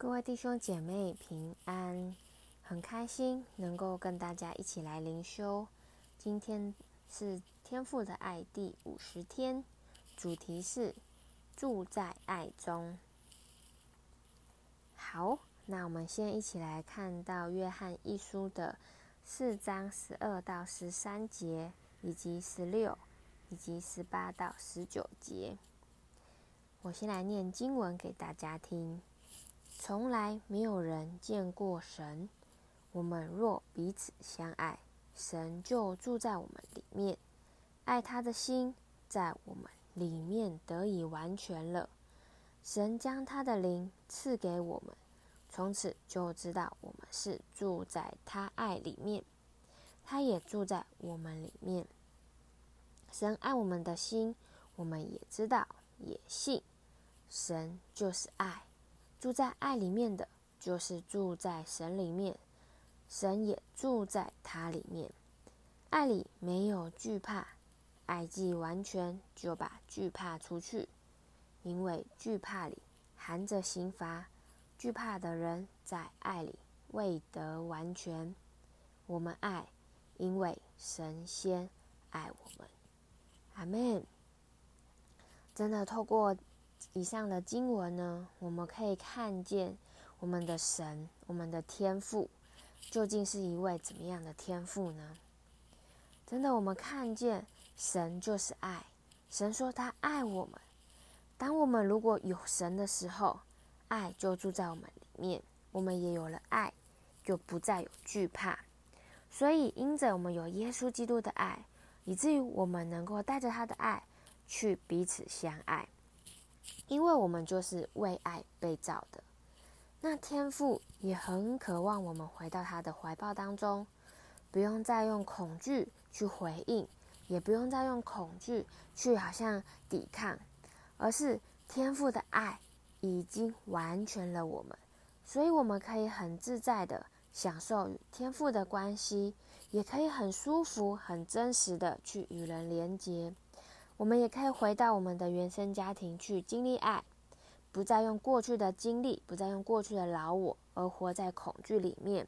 各位弟兄姐妹平安，很开心能够跟大家一起来灵修。今天是天父的爱第五十天，主题是住在爱中。好，那我们先一起来看到约翰一书的四章十二到十三节，以及十六以及十八到十九节。我先来念经文给大家听。从来没有人见过神。我们若彼此相爱，神就住在我们里面，爱他的心在我们里面得以完全了。神将他的灵赐给我们，从此就知道我们是住在他爱里面，他也住在我们里面。神爱我们的心，我们也知道，也信。神就是爱。住在爱里面的，就是住在神里面，神也住在他里面。爱里没有惧怕，爱既完全，就把惧怕除去，因为惧怕里含着刑罚。惧怕的人在爱里未得完全。我们爱，因为神先爱我们。阿门。真的透过。以上的经文呢，我们可以看见我们的神，我们的天父，究竟是一位怎么样的天父呢？真的，我们看见神就是爱，神说他爱我们。当我们如果有神的时候，爱就住在我们里面，我们也有了爱，就不再有惧怕。所以，因着我们有耶稣基督的爱，以至于我们能够带着他的爱去彼此相爱。因为我们就是为爱被造的，那天父也很渴望我们回到他的怀抱当中，不用再用恐惧去回应，也不用再用恐惧去好像抵抗，而是天父的爱已经完全了我们，所以我们可以很自在的享受与天父的关系，也可以很舒服、很真实的去与人连结。我们也可以回到我们的原生家庭去经历爱，不再用过去的经历，不再用过去的老我而活在恐惧里面。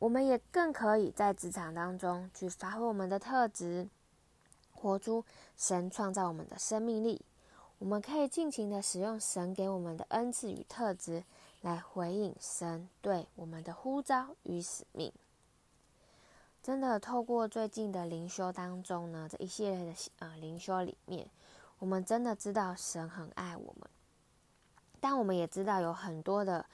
我们也更可以在职场当中去发挥我们的特质，活出神创造我们的生命力。我们可以尽情的使用神给我们的恩赐与特质，来回应神对我们的呼召与使命。真的，透过最近的灵修当中呢，这一系列的呃灵修里面，我们真的知道神很爱我们，但我们也知道有很多的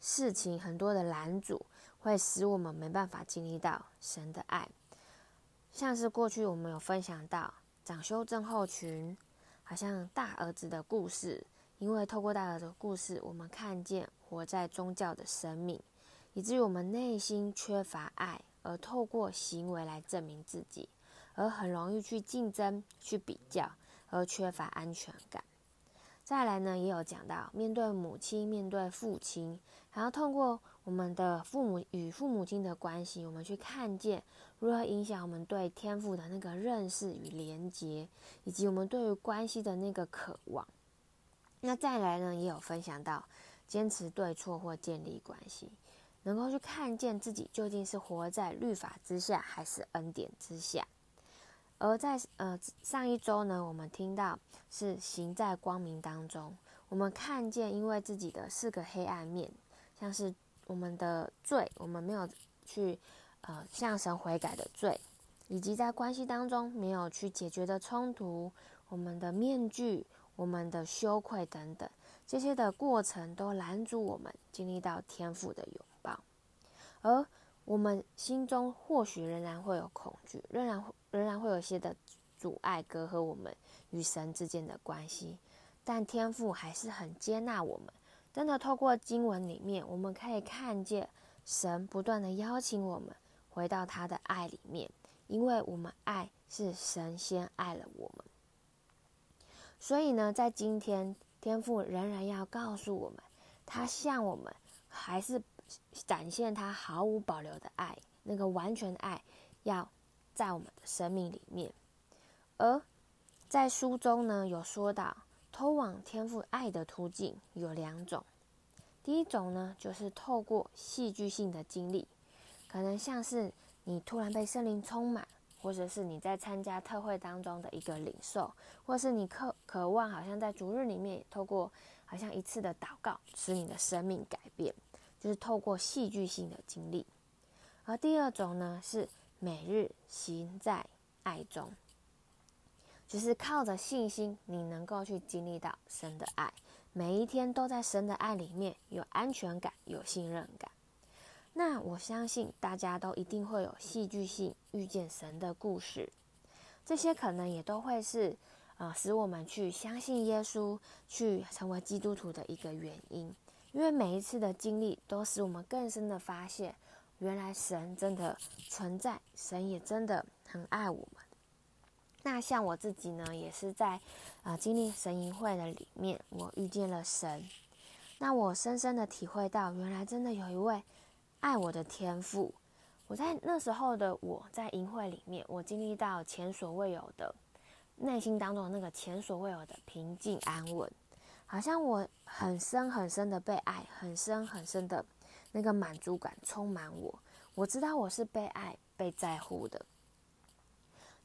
事情，很多的拦阻，会使我们没办法经历到神的爱。像是过去我们有分享到长修症候群，好像大儿子的故事，因为透过大儿子的故事，我们看见活在宗教的生命，以至于我们内心缺乏爱。而透过行为来证明自己，而很容易去竞争、去比较，而缺乏安全感。再来呢，也有讲到面对母亲、面对父亲，然后透过我们的父母与父母亲的关系，我们去看见如何影响我们对天赋的那个认识与连结，以及我们对于关系的那个渴望。那再来呢，也有分享到坚持对错或建立关系。能够去看见自己究竟是活在律法之下还是恩典之下，而在呃上一周呢，我们听到是行在光明当中，我们看见因为自己的四个黑暗面，像是我们的罪，我们没有去呃向神悔改的罪，以及在关系当中没有去解决的冲突，我们的面具，我们的羞愧等等，这些的过程都拦阻我们经历到天赋的永。而我们心中或许仍然会有恐惧，仍然仍然会有一些的阻碍隔阂我们与神之间的关系，但天父还是很接纳我们。真的透过经文里面，我们可以看见神不断的邀请我们回到他的爱里面，因为我们爱是神先爱了我们。所以呢，在今天，天父仍然要告诉我们，他向我们还是。展现他毫无保留的爱，那个完全的爱，要在我们的生命里面。而在书中呢，有说到通往天赋爱的途径有两种。第一种呢，就是透过戏剧性的经历，可能像是你突然被圣灵充满，或者是你在参加特会当中的一个领受，或是你渴渴望，好像在主日里面透过好像一次的祷告，使你的生命改变，就是透过戏剧性的经历。而第二种呢，是每日行在爱中，就是靠着信心，你能够去经历到神的爱。每一天都在神的爱里面有安全感、有信任感。那我相信大家都一定会有戏剧性遇见神的故事，这些可能也都会是呃使我们去相信耶稣、去成为基督徒的一个原因。因为每一次的经历都使我们更深的发现，原来神真的存在，神也真的很爱我们。那像我自己呢，也是在啊、经历神营会的里面，我遇见了神。那我深深的体会到，原来真的有一位爱我的天父。我在那时候的我在营会里面，我经历到前所未有的内心当中那个前所未有的平静安稳，好像我很深很深的被爱，很深很深的那个满足感充满我。我知道我是被爱、被在乎的。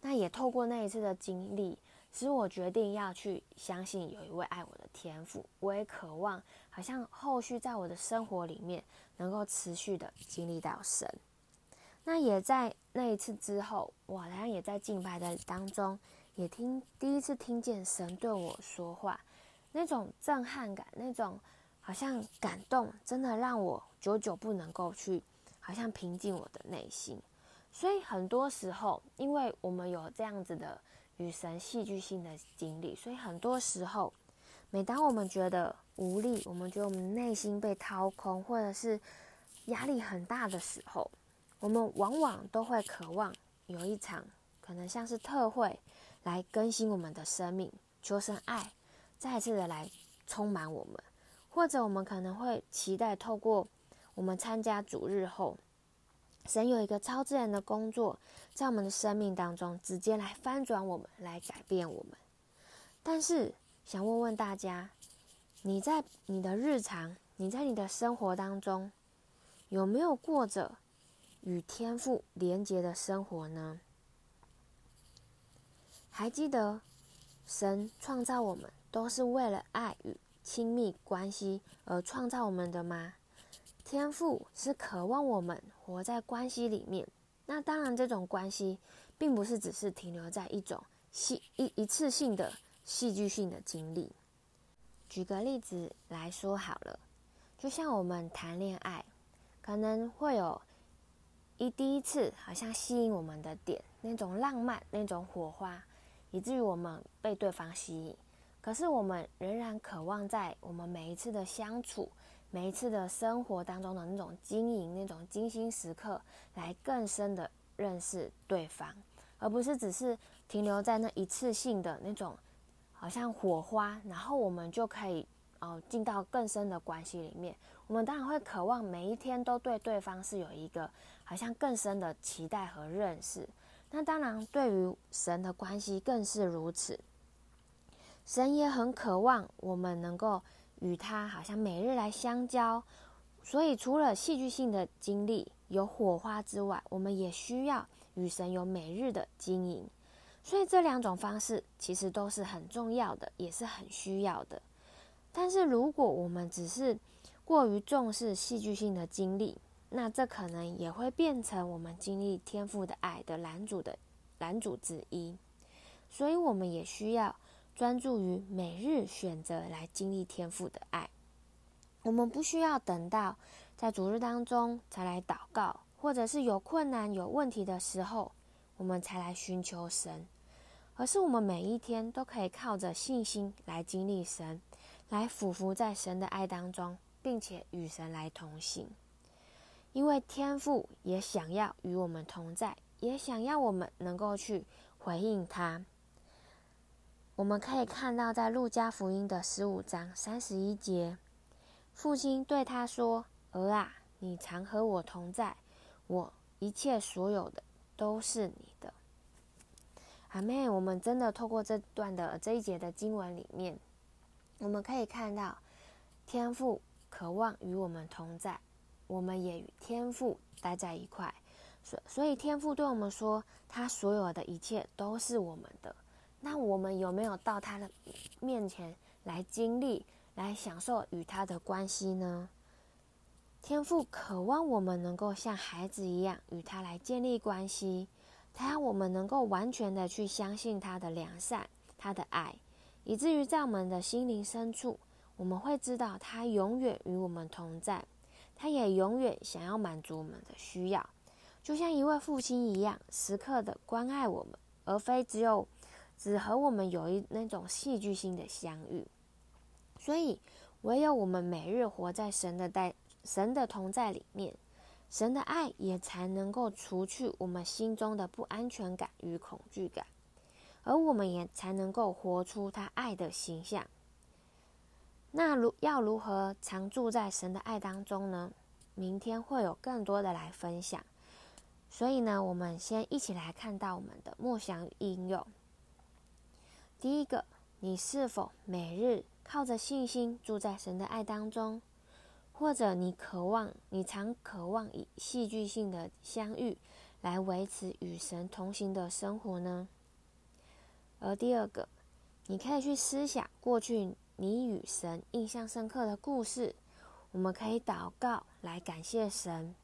那也透过那一次的经历，使我决定要去相信有一位爱我的天赋。我也渴望，好像后续在我的生活里面能够持续的经历到神。那也在那一次之后，我好像也在敬拜的当中，也听第一次听见神对我说话，那种震撼感，那种好像感动，真的让我久久不能够去，好像平静我的内心。所以很多时候，因为我们有这样子的与神戏剧性的经历，所以很多时候，每当我们觉得无力，我们觉得我们内心被掏空，或者是压力很大的时候，我们往往都会渴望有一场可能像是特会来更新我们的生命，求神爱再次的来充满我们，或者我们可能会期待透过我们参加主日后。神有一个超自然的工作，在我们的生命当中，直接来翻转我们，来改变我们。但是，想问问大家，你在你的日常，你在你的生活当中，有没有过着与天赋连结的生活呢？还记得，神创造我们都是为了爱与亲密关系而创造我们的吗？天赋是渴望我们活在关系里面，那当然，这种关系并不是只是停留在一种戏一一次性的戏剧性的经历。举个例子来说好了，就像我们谈恋爱，可能会有一第一次好像吸引我们的点，那种浪漫，那种火花，以至于我们被对方吸引。可是我们仍然渴望在我们每一次的相处。每一次的生活当中的那种经营，那种精心时刻，来更深的认识对方，而不是只是停留在那一次性的那种，好像火花，然后我们就可以哦进到更深的关系里面。我们当然会渴望每一天都对对方是有一个好像更深的期待和认识。那当然，对于神的关系更是如此。神也很渴望我们能够。与他好像每日来相交，所以除了戏剧性的经历有火花之外，我们也需要与神有每日的经营。所以这两种方式其实都是很重要的，也是很需要的。但是如果我们只是过于重视戏剧性的经历，那这可能也会变成我们经历天父的爱的拦阻的拦阻之一。所以我们也需要。专注于每日选择来经历天父的爱，我们不需要等到在主日当中才来祷告，或者是有困难、有问题的时候，我们才来寻求神，而是我们每一天都可以靠着信心来经历神，来俯伏在神的爱当中，并且与神来同行。因为天父也想要与我们同在，也想要我们能够去回应他。我们可以看到，在路加福音的十五章三十一节，父亲对他说：“儿啊，你常和我同在，我一切所有的都是你的。”阿妹，我们真的透过这段的这一节的经文里面，我们可以看到天父渴望与我们同在，我们也与天父待在一块。所所以，天父对我们说，他所有的一切都是我们的。那我们有没有到他的面前来经历、来享受与他的关系呢？天父渴望我们能够像孩子一样与他来建立关系，他让我们能够完全的去相信他的良善、他的爱，以至于在我们的心灵深处，我们会知道他永远与我们同在，他也永远想要满足我们的需要。就像一位父亲一样，时刻的关爱我们，而非只有只和我们有一那种戏剧性的相遇。所以，唯有我们每日活在神的带、神的同在里面，神的爱也才能够除去我们心中的不安全感与恐惧感，而我们也才能够活出他爱的形象。那如要如何常住在神的爱当中呢？明天会有更多的来分享。所以呢，我们先一起来看到我们的默想与应用。第一个，你是否每日靠着信心住在神的爱当中？或者你渴望，你常渴望以戏剧性的相遇来维持与神同行的生活呢？而第二个，你可以去思想过去你与神印象深刻的故事，我们可以祷告来感谢神。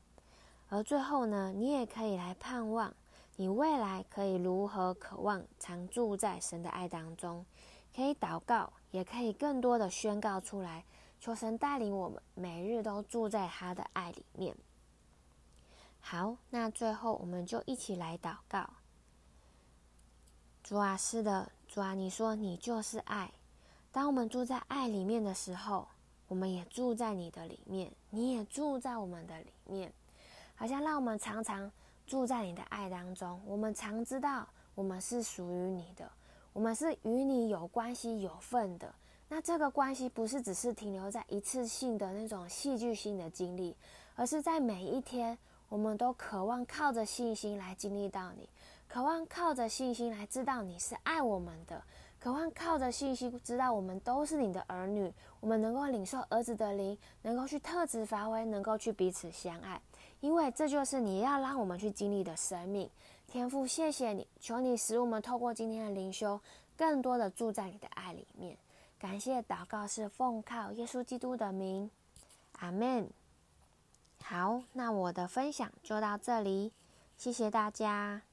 而最后呢，你也可以来盼望，你未来可以如何渴望常住在神的爱当中，可以祷告，也可以更多的宣告出来，求神带领我们每日都住在他的爱里面。好，那最后我们就一起来祷告。主啊，是的，主啊，你说你就是爱，当我们住在爱里面的时候，我们也住在你的里面，你也住在我们的里面。好像让我们常常住在你的爱当中，我们常知道我们是属于你的，我们是与你有关系有份的。那这个关系不是只是停留在一次性的那种戏剧性的经历，而是在每一天，我们都渴望靠着信心来经历到你，渴望靠着信心来知道你是爱我们的，渴望靠着信心知道我们都是你的儿女，我们能够领受儿子的灵，能够去特质发挥，能够去彼此相爱。因为这就是你要让我们去经历的生命。天父，谢谢你，求你使我们透过今天的灵修，更多的住在你的爱里面。感谢祷告是奉靠耶稣基督的名，阿门。好，那我的分享就到这里，谢谢大家。